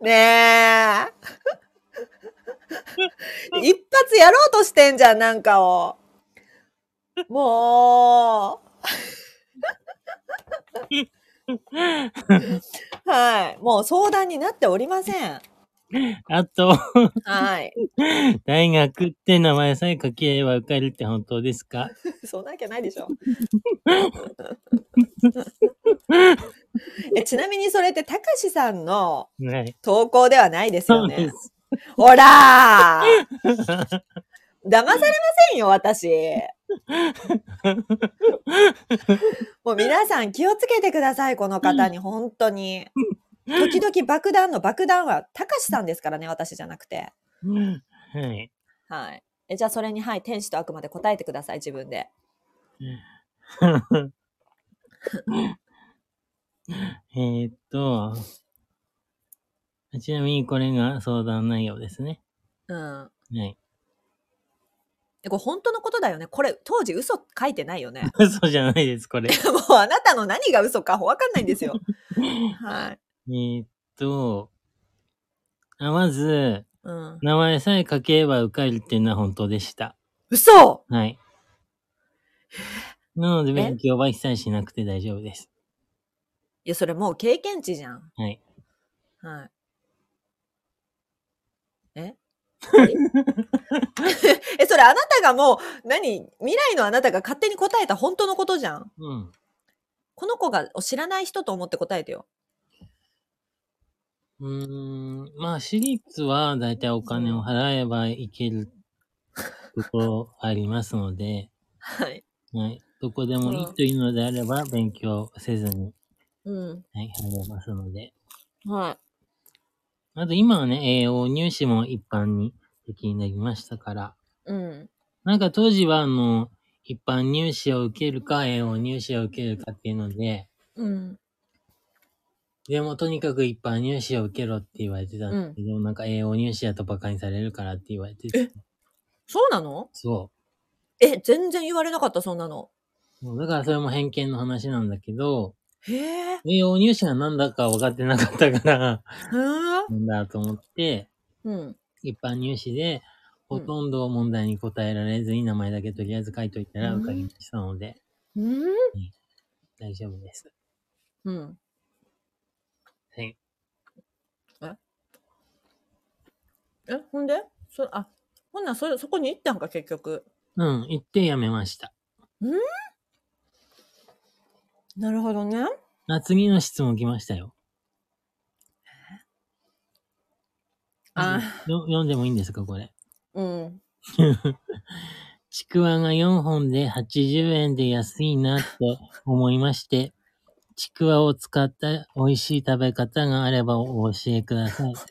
ねえ。一発やろうとしてんじゃん、なんかを。もう。はい。もう相談になっておりません。あと、はい。大学って名前さえ書ければ受かるって本当ですか？そんなわけないでしょ。えちなみにそれって、たかしさんのはい。投稿ではないですよね。ほらー 騙されませんよ、私。もう皆さん気をつけてください、この方に、本当に。時々爆弾の爆弾は、たかしさんですからね、私じゃなくて。はい。はい。え、じゃあそれに、はい、天使と悪魔で答えてください、自分で。えーっと、ちなみにこれが相談内容ですね。うん。はい。えこれ本当のことだよね？これ、当時嘘書いてないよね？嘘じゃないです、これ。もうあなたの何が嘘かわかんないんですよ。はい。えーっと、あまず、うん。名前さえ書ければ受かるっていうのは本当でした。嘘はい。なので勉強は一切しなくて大丈夫です。いや、それもう経験値じゃん。はい。はい。え え、それあなたがもう、何未来のあなたが勝手に答えた本当のことじゃん？うん。この子がを知らない人と思って答えてよ。うーん、まあ、私立はだいたいお金を払えばいけるところありますので、はい。はい。どこでもいいというのであれば、勉強せずに、うん。はい、入れますので。はあと今はね、栄養入試も一般に的になりましたから、い。うん。なんか当時はあの、一般入試を受けるか、栄養入試を受けるかっていうので、うん。でもとにかく一般入試を受けろって言われてたんですけど、なんか栄養入試だと馬鹿にされるからって言われてて、そうなの？そえ、全然言われなかった、そんなの。う。もうだからそれも偏見の話なんだけど、へえ。栄養入試が何だか分かってなかったから。なんだと思って、うん。一般入試で、うんほとんど問題に答えられずに名前だけとりあえず書いといたらうん受かりましたので、うん。大丈夫です。うん。はい。え、ほんで？そ、あ、ほんならそ、そこに行ったんか、結局。うん、行ってやめました。なるほどね。あ、次の質問来ましたよ。あよ読んでもいいんですか、これ？うん。ちくわが4本で80円で安いなって思いまして、ちくわを使った美味しい食べ方があればお教えください。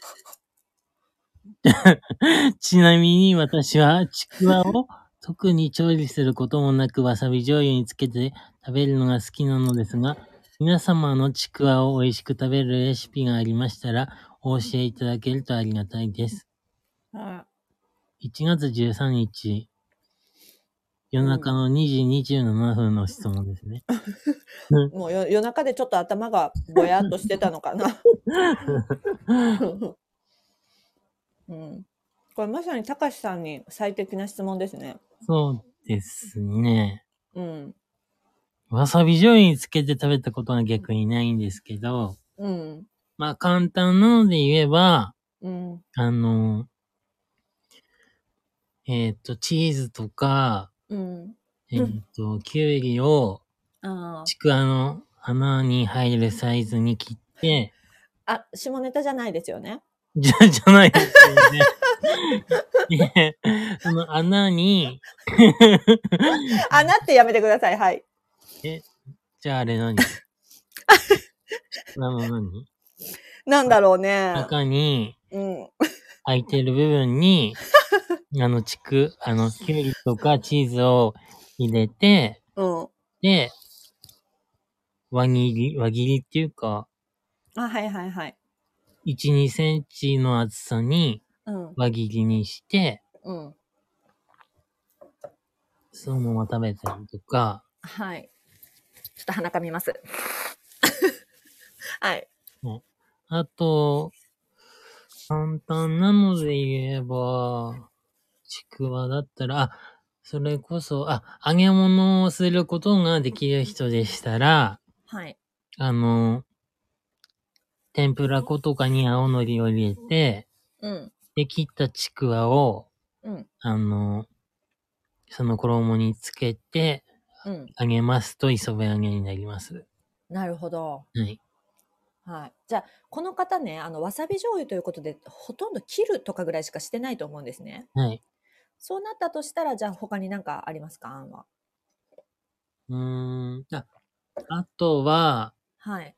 ちなみに私はちくわを特に調理することもなくわさび醤油につけて食べるのが好きなのですが、皆様のちくわを美味しく食べるレシピがありましたらお教えいただけるとありがたいです。は1月13日、夜中の2時27分の質問ですね。い。もうよ夜中でちょっと頭がぼやっとしてたのかな。うん。これまさにたかしさんに最適な質問ですね。そうですね。うん。わさび醤油につけて食べたことは逆にないんですけど、うん。まあ簡単なので言えば、うん。あの、えっ、と、チーズとか、うん。えっ、と、きゅうりをあちくわの穴に入るサイズに切って、あ。あ、下ネタじゃないですよね。じゃ、じゃないですよね。ね その穴に、穴ってやめてください。はい。じゃああれ何？あの何？なんだろうね。中にうん。空いてる部分に、あの、ちく、あの、きゅうりとかチーズを入れて、うん。で、輪切り、輪切りっていうか、あ、はいはいはい。1、2センチの厚さにうん。輪切りにして、うん。そのまま食べたりとか、はい。ちょっと鼻かみます。はい。あと、簡単なので言えば、ちくわだったら、あ、それこそ、あ、揚げ物をすることができる人でしたら、はい。あの、天ぷら粉とかに青のりを入れて、うん。で、切ったちくわを、うん。あの、その衣につけてうん。揚げますと磯辺揚げになります。なるほど。はい。はい。じゃあ、この方ね、あの、わさび醤油ということで、ほとんど切るとかぐらいしかしてないと思うんですね。はい。そうなったとしたら、じゃあ他になんかありますか？案は。うーん。あ、あとは、はい。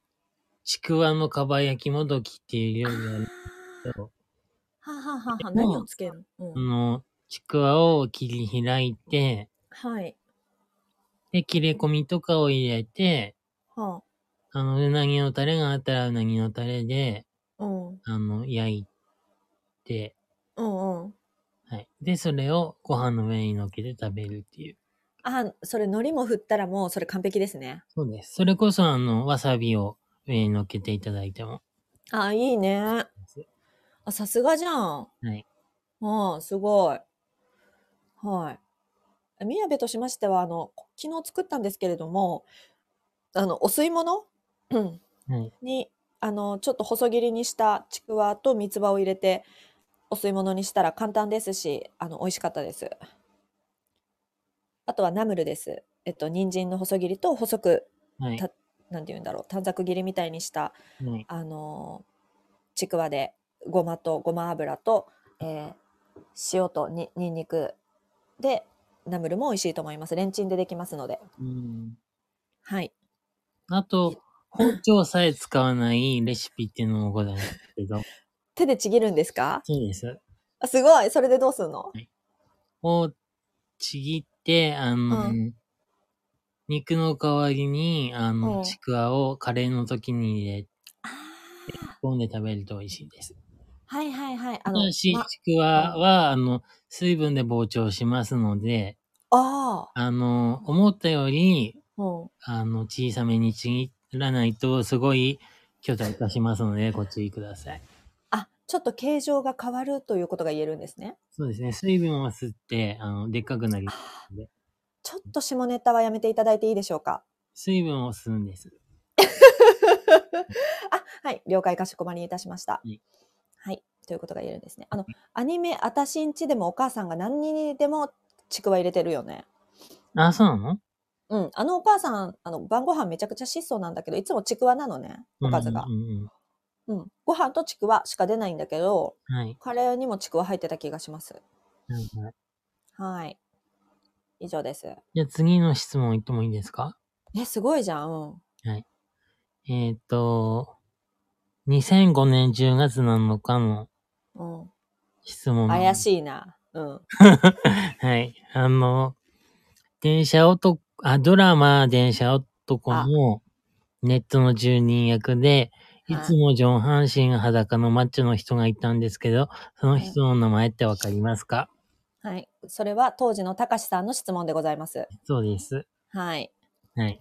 ちくわのかば焼きもどきっていう料理があるけど、はあはあは何をつけるの、うあん、の、ちくわを切り開いて、はい。で、切れ込みとかを入れて、はあの、うなぎのタレがあったらうなぎのタレで、あ。うん。あの、焼いて、うんうん。はい。で、それをご飯の上に乗っけて食べるっていう。あ、それ海苔も振ったらもうそれ完璧ですね。そうです。それこそ、あの、わさびを上に乗っけていただいても。あ、いいね。あ、さすがじゃん。はい。ああ、すごい。はい。宮部としましては、あの、昨日作ったんですけれども、あの、お吸い物？うんはい。に、あの、ちょっと細切りにしたちくわと三つ葉を入れて、お吸い物にしたら簡単ですし、あの、美味しかったです。あとはナムルです。えっと、人参の細切りと細く、はい。たなんて言うんだろう、短冊切りみたいにした、はい。あのちくわでごまとごま油と、えー塩とににんにく。でナムルも美味しいと思います。レンチンでできますので。うん。はい。あと、包丁さえ使わないレシピっていうのもございますけど、手でちぎるんですか？そうです。あすごい。それでどうするの？をちぎって、あの、う肉の代わりに、あうの、ん。ちくわをカレーの時に入れて、あポンで食べると美味しいです。はいはいはい。あたの、ちくわは、あの、水分で膨張しますので、ああ、あの、思ったより、うん。あの、小さめにちぎらないと、すごい巨大化しますので、ご注意ください。あ、ちょっと形状が変わるということが言えるんですね。そうですね。水分を吸って、あの、でっかくなりますので、ちょっと下ネタはやめていただいていいでしょうか？水分を吸うんです。あ、はい。了解かしこまりいたしました。はいはい。ということが言えるんですね。あの、アニメ、あたしんちでもお母さんが何にでもちくわ入れてるよね。あ、そうなの？うん。あのお母さん、あの、晩ご飯めちゃくちゃ質素なんだけど、いつもちくわなのね。おかずがうん。うんうんうん。ご飯とちくわしか出ないんだけど、はい。カレーにもちくわ入ってた気がします。はいはい。はい。以上です。じゃあ次の質問言ってもいいですか？え、すごいじゃん。うん。えーっと、2005年10月7日のうん。質問。怪い。しいな。うん。はい。あの、電車男、あ、ドラマ電車男のネットの住人役で、いつも上半身裸のマッチョの人がいたんですけど、その人の名前ってわかりますか？はい。それは当時のたかしさんの質問でございます。そうです。はい。はい。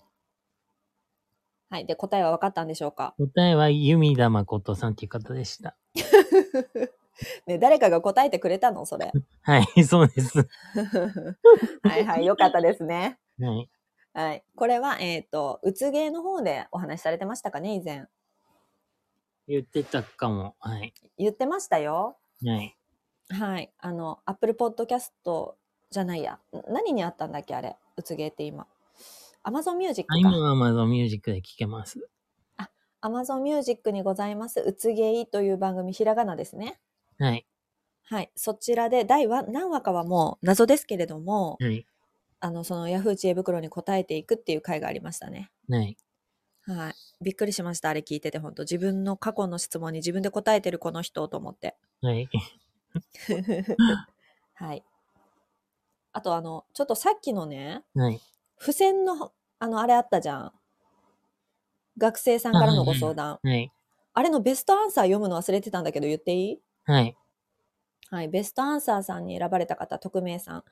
はい。で、答えは分かったんでしょうか？答えは、弓田誠さんっていう方でした。ね、誰かが答えてくれたの？それ。はい、そうです。はいはい。よかったですね。はい。はい。これは、えっ、と、うつ芸の方でお話しされてましたかね？以前。言ってたかも。はい。言ってましたよ。はい。はい。あの、Apple Podcast じゃないや。ん何にあったんだっけあれ？うつ芸って今。Amazon Music あ今か。は Amazon Music で聴けます。Amazon Music にございます、うつ芸という番組、ひらがなですね。はい。はい。そちらで、第は何話かはもう謎ですけれども、はい。あの、その Yahoo 知恵袋に答えていくっていう回がありましたね。はい。はい。びっくりしました。あれ聞いてて、本当自分の過去の質問に自分で答えてるこの人と思って。はい。はい。あと、あの、ちょっとさっきのね、はい。付箋の、あの、あれあったじゃん。学生さんからのご相談。はい。あれのベストアンサー読むの忘れてたんだけど言っていい？はい。はい。ベストアンサーさんに選ばれた方、匿名さん。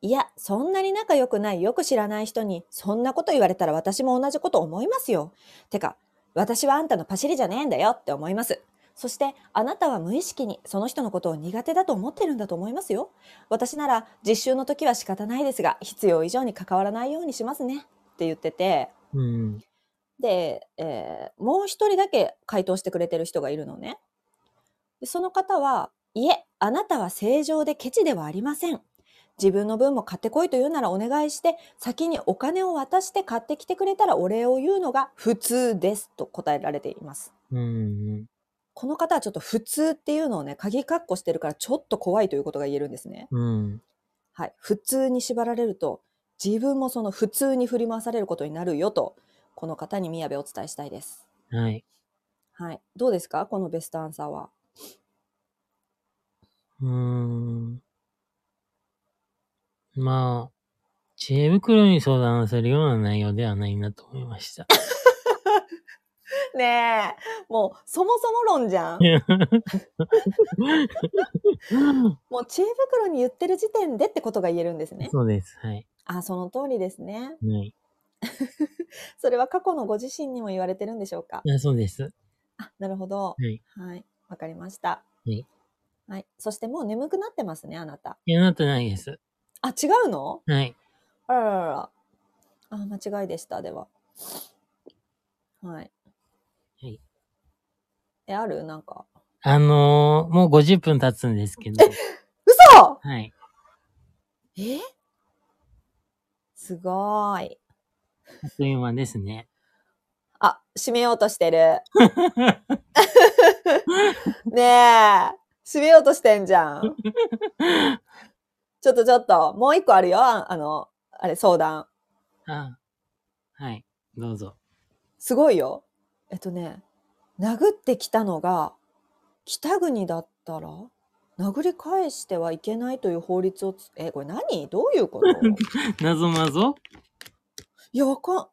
いや、そんなに仲良くない、よく知らない人に、そんなこと言われたら私も同じこと思いますよ。てか、私はあんたのパシリじゃねえんだよって思います。そして、あなたは無意識にその人のことを苦手だと思ってるんだと思いますよ。私なら実習の時は仕方ないですが、必要以上に関わらないようにしますね。って言ってて、うん。で、えーもう一人だけ回答してくれてる人がいるのね。でその方は、いえ、あなたは正常でケチではありません。自分の分も買ってこいと言うならお願いして、先にお金を渡して買ってきてくれたらお礼を言うのが普通ですと答えられています。うん。この方はちょっと普通っていうのをね、鍵括弧してるからちょっと怖いということが言えるんですね。うん。はい。普通に縛られると、自分もその普通に振り回されることになるよと、この方に宮部お伝えしたいです。はい。はい。どうですか？このベストアンサーは。うーん。まあ、知恵袋に相談するような内容ではないなと思いました。ねえ、もうそもそも論じゃん。もう知恵袋に言ってる時点でってことが言えるんですね。そうです。はい。あ、その通りですね。はい。それは過去のご自身にも言われてるんでしょうか？いや、そうです。あ、なるほど。はい。はい。わかりました。はい。はい。そしてもう眠くなってますね、あなた。いや、なってないです。あ、違うの？はい。あらららら。あ、間違いでした、では。はい。はい。え、ある？なんか。あのー、もう50分経つんですけど。嘘はい。え？すごーい。あっという間ですね。あ、閉めようとしてる。ねえ。閉めようとしてんじゃん。ちょっとちょっと、もう一個あるよ。ああの、あれ、相談。あ、はい。どうぞ。すごいよ。えっとね、殴ってきたのが、北国だったら、殴り返してはいけないという法律をつ、え、これ何？どういうこと？なぞなぞいや、わかん、わ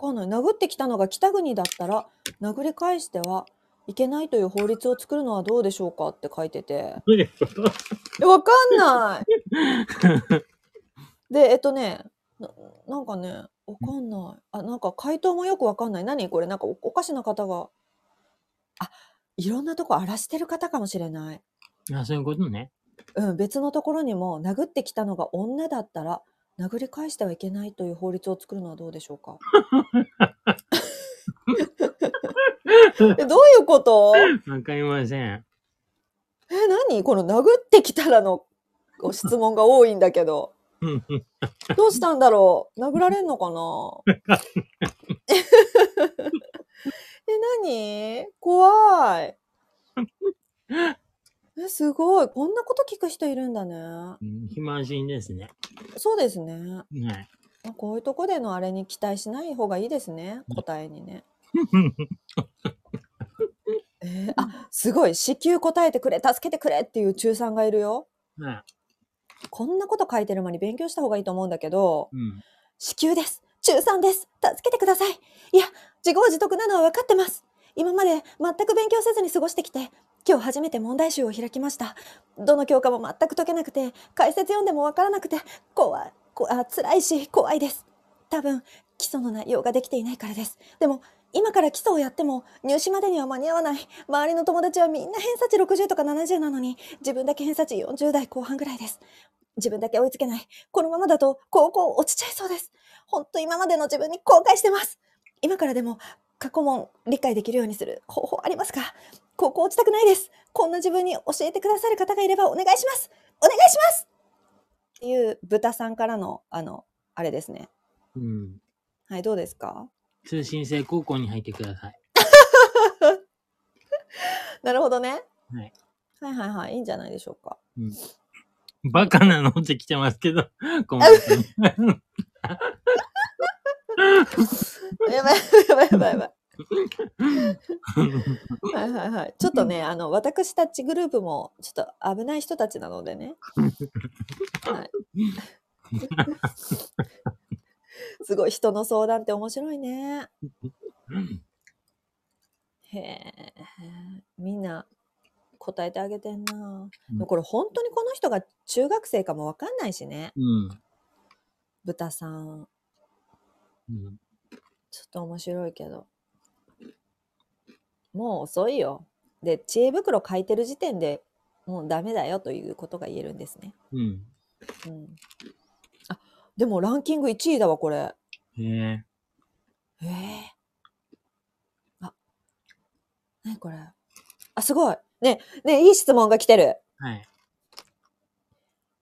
かんない。殴ってきたのが北国だったら、殴り返してはいけないという法律を作るのはどうでしょうかって書いてて。どういうこと？え、わかんない。で、えっとね、ななんかね、わかんない。あ、なんか回答もよくわかんない。何？これなんかおおかしな方が。あ、いろんなとこ荒らしてる方かもしれない。あ、そういうことね。うん、別のところにも殴ってきたのが女だったら殴り返してはいけないという法律を作るのはどうでしょうか？えどういうこと？わかりません。え、何？この殴ってきたらのご質問が多いんだけど。どうしたんだろう？殴られんのかな？え、何？怖い。え、すごい。こんなこと聞く人いるんだね。うん暇人ですね。そうですね。はい。あこういうとこでのあれに期待しない方がいいですね。答えにね。えーあ、すごい。至急答えてくれ、助けてくれっていう中3がいるよ。はい。こんなこと書いてる間に勉強した方がいいと思うんだけど、うん。至急です。中3です。助けてください。いや、自業自得なのは分かってます。今まで全く勉強せずに過ごしてきて、今日初めて問題集を開きました。どの教科も全く解けなくて、解説読んでも分からなくて、怖い、こあ辛いし怖いです。多分、基礎の内容ができていないからです。でも、今から基礎をやっても入試までには間に合わない。周りの友達はみんな偏差値60とか70なのに、自分だけ偏差値40代後半ぐらいです。自分だけ追いつけない。このままだと高校落ちちゃいそうです。ほんと今までの自分に後悔してます。今からでも過去問理解できるようにする方法ありますか？高校落ちたくないです。こんな自分に教えてくださる方がいればお願いします。お願いしますっていう豚さんからの、あの、あれですね。うん。はい、どうですか？通信制高校に入ってください。なるほどね。はい。はいはいはい。いいんじゃないでしょうか。うん。バカなのって来てますけど、コメントに やばいやばいやばいやばい。はいはいはい。ちょっとね、あの、私たちグループも、ちょっと危ない人たちなのでね。はい。すごい、人の相談って面白いね。へえ、みんな答えてあげてんな。でもこれ本当にこの人が中学生かもわかんないしね。うん。豚さん。うん。ちょっと面白いけど。もう遅いよ。で、知恵袋書いてる時点でもうダメだよということが言えるんですね。うん。うん。あ、でもランキング1位だわ、これ。へえ。ええあ、なにこれ。あ、すごい。ね、ね、いい質問が来てる。はい。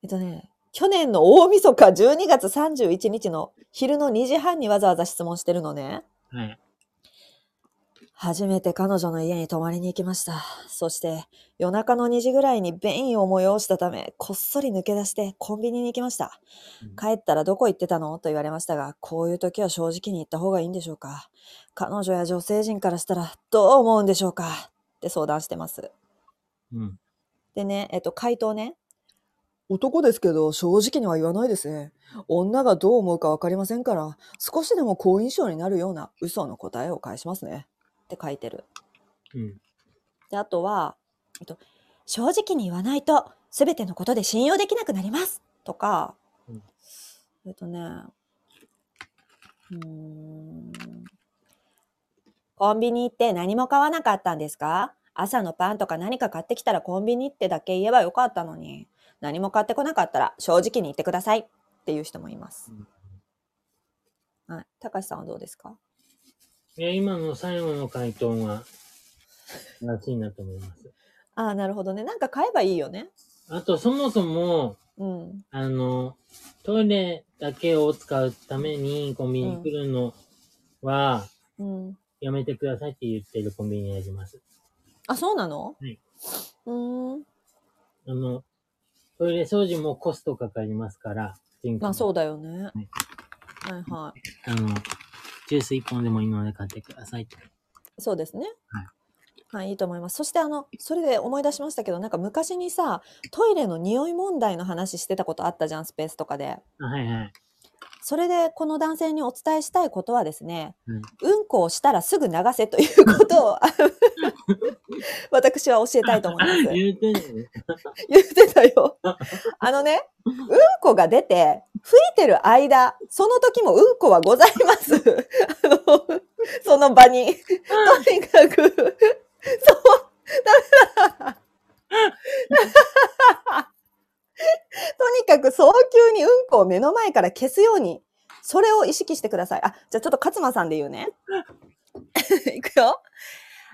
えっとね、去年の大晦日12月31日の昼の2時半にわざわざ質問してるのね。はい。初めて彼女の家に泊まりに行きました。そして夜中の2時ぐらいに便意を催したため、こっそり抜け出してコンビニに行きました。うん帰ったらどこ行ってたの？と言われましたが、こういう時は正直に言った方がいいんでしょうか彼女や女性陣からしたらどう思うんでしょうか？って相談してます。うん。でね、えっと、回答ね。男ですけど、正直には言わないですね。女がどう思うかわかりませんから、少しでも好印象になるような嘘の答えを返しますね。って書いてる。うん。で、あとは、えっと、正直に言わないと、すべてのことで信用できなくなります。とか、うんえっとね、うーん、コンビニ行って何も買わなかったんですか？朝のパンとか何か買ってきたらコンビニってだけ言えばよかったのに、何も買ってこなかったら正直に言ってくださいっていう人もいます。はい。高橋さんはどうですか？いや、今の最後の回答は、らしいなと思います。ああ、なるほどね。なんか買えばいいよね。あと、そもそも、うん。あの、トイレだけを使うためにコンビニ来るのは、うん。やめてくださいって言ってるコンビニあります。あ、そうなの？はい。うーん。あの、トイレ掃除もコストかかりますから、まあそううだよね。いはいはあの、ジュース一本でもいいので買ってください。そうですね。はい。はい、いいと思います。そしてあの、それで思い出しましたけど、なんか昔にさ、トイレの匂い問題の話してたことあったじゃん、スペースとかで。あはいはい。それでこの男性にお伝えしたいことはですね、うんうんこをしたらすぐ流せということを 私は教えたいと思います。言うてんねん。言ってたよ。あのね、うんこが出て、吹いてる間、その時もうんこはございます。あの、その場に。とにかく、そう、ダメだ。とにかく早急にうんこを目の前から消すように、それを意識してください。あ、じゃあちょっと勝間さんで言うね。いくよ。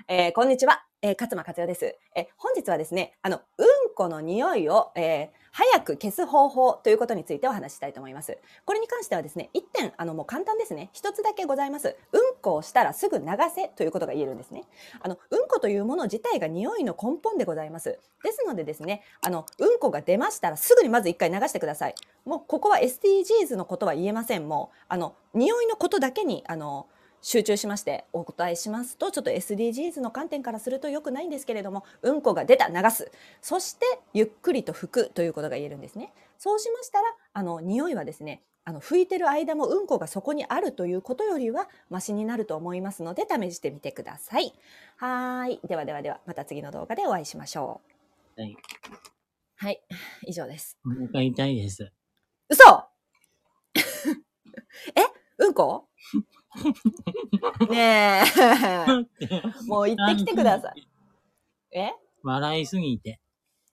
えーこんにちは。えー勝間克代です。え本日はですね、あの、うんこの匂いを、えー早く消す方法ということについてお話ししたいと思います。これに関してはですね、一点、あの、もう簡単ですね。一つだけございます。うんこをしたらすぐ流せということが言えるんですね。あの、うんこというもの自体が匂いの根本でございます。ですのでですね、あの、うんこが出ましたらすぐにまず一回流してください。もう、ここは SDGs のことは言えません。もう、あの、匂いのことだけに、あの、集中しましてお答えしますとちょっと SDGs の観点からすると良くないんですけれどもうんこが出た流す。そしてゆっくりと拭くということが言えるんですね。そうしましたらあの匂いはですねあの拭いてる間もうんこがそこにあるということよりはマシになると思いますので試してみてください。はーい。ではではではまた次の動画でお会いしましょう。はい。はい。以上です。お腹痛いです。嘘。え？うんこ？ねえ もう行ってきてください。え？笑いすぎて。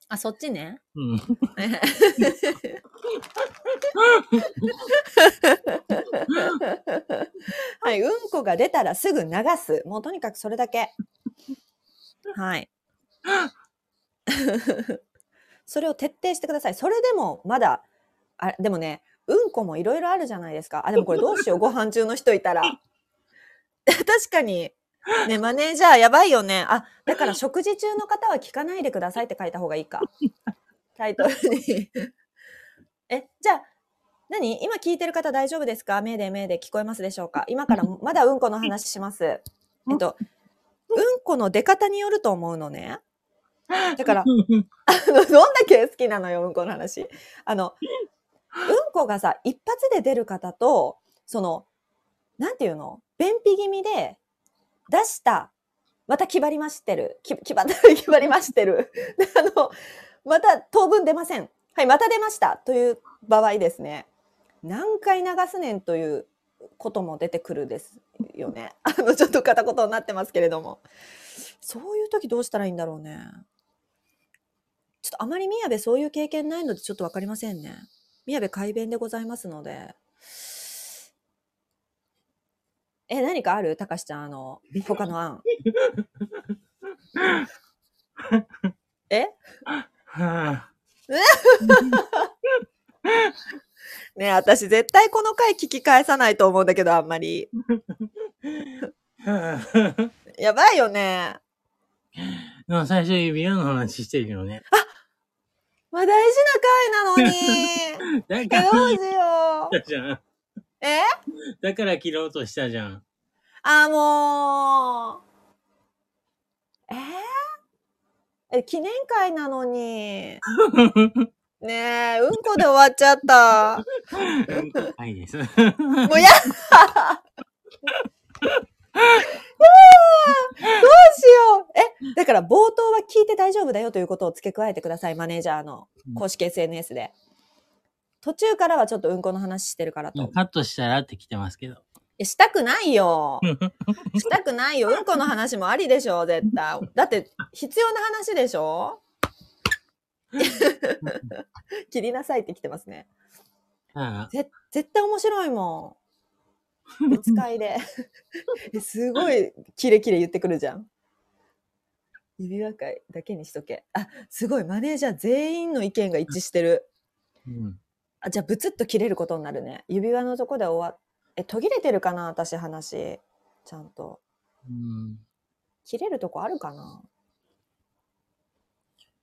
あ、そっちね。うん。はい、うんこが出たらすぐ流す。もうとにかくそれだけ。はい。それを徹底してください。それでもまだ、あ、でもね、うんこもいろいろあるじゃないですか。あ、でもこれどうしよう、ご飯中の人いたら。確かに。ね、マネージャーやばいよね。あ、だから食事中の方は聞かないでくださいって書いた方がいいか。タイトルに。え、じゃあ、何？今聞いてる方大丈夫ですか？目で目で聞こえますでしょうか？今からまだうんこの話します。えっと、うんこの出方によると思うのね。だから、あの、どんだけ好きなのよ、うんこの話。あの、うんこがさ、一発で出る方と、その、なんていうの？便秘気味で出した、また決まりましてる。き決まった、決まりましてる。あの、また当分出ません。はい、また出ました。という場合ですね。何回流すねんということも出てくるですよね。あの、ちょっと片言になってますけれども。そういう時どうしたらいいんだろうね。ちょっとあまり宮部そういう経験ないのでちょっとわかりませんね。宮部改弁でございますので。え、何かある？たかしちゃん、あの、他の案。え？はねえ私絶対この回聞き返さないと思うんだけど、あんまり。やばいよね。でも最初指輪の話してるよね。まあ大事な回なのに。だえ、からどうしよう。じゃん。え？だから切ろうとしたじゃん。あ、もう。え？ーえ、記念会なのに。ねえ、うんこで終わっちゃった。うんこはいです。もうや どうしよう。え、だから冒頭は聞いて大丈夫だよということを付け加えてください、マネージャーの公式 SNS で。途中からはちょっとうんこの話してるからと。カットしたらって来てますけど。えしたくないよ。したくないよ。うんこの話もありでしょ、絶対。だって、必要な話でしょ？切りなさいって来てますね。ああぜ絶対面白いもん。別会で。えすごいキレキレ言ってくるじゃん。指輪会だけにしとけ。あ、すごい。マネージャー全員の意見が一致してる。うん。あ、じゃあブツッと切れることになるね。指輪のとこで終わっ、え、途切れてるかな私話。ちゃんと。うん。切れるとこあるかな？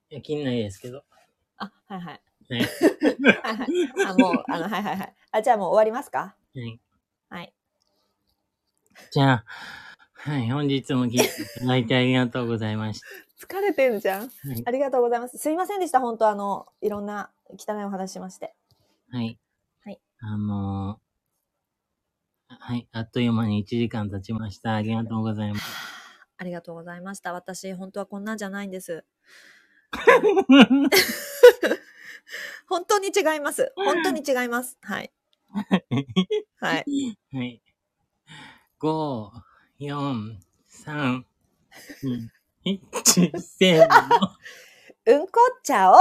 いや、切んないですけど。あ、はいはい。ね はいはい。あ、もう、あの、はいはいはい。あ、じゃあもう終わりますか？はい。はい。じゃあ、はい、本日も聞いていただいてありがとうございまし疲れてんじゃん。た。はい。ありがとうございます。すいませんでした。本当あの、いろんな汚いお話しまして。はい。はい。あのはい。あっという間に1時間経ちました。ありがとうございます。ありがとうございました。私、本当はこんなんじゃないんです。本当に違います。本当に違います。はい。はい。はい。5、4、3、2、1、せーの。うんこっちゃお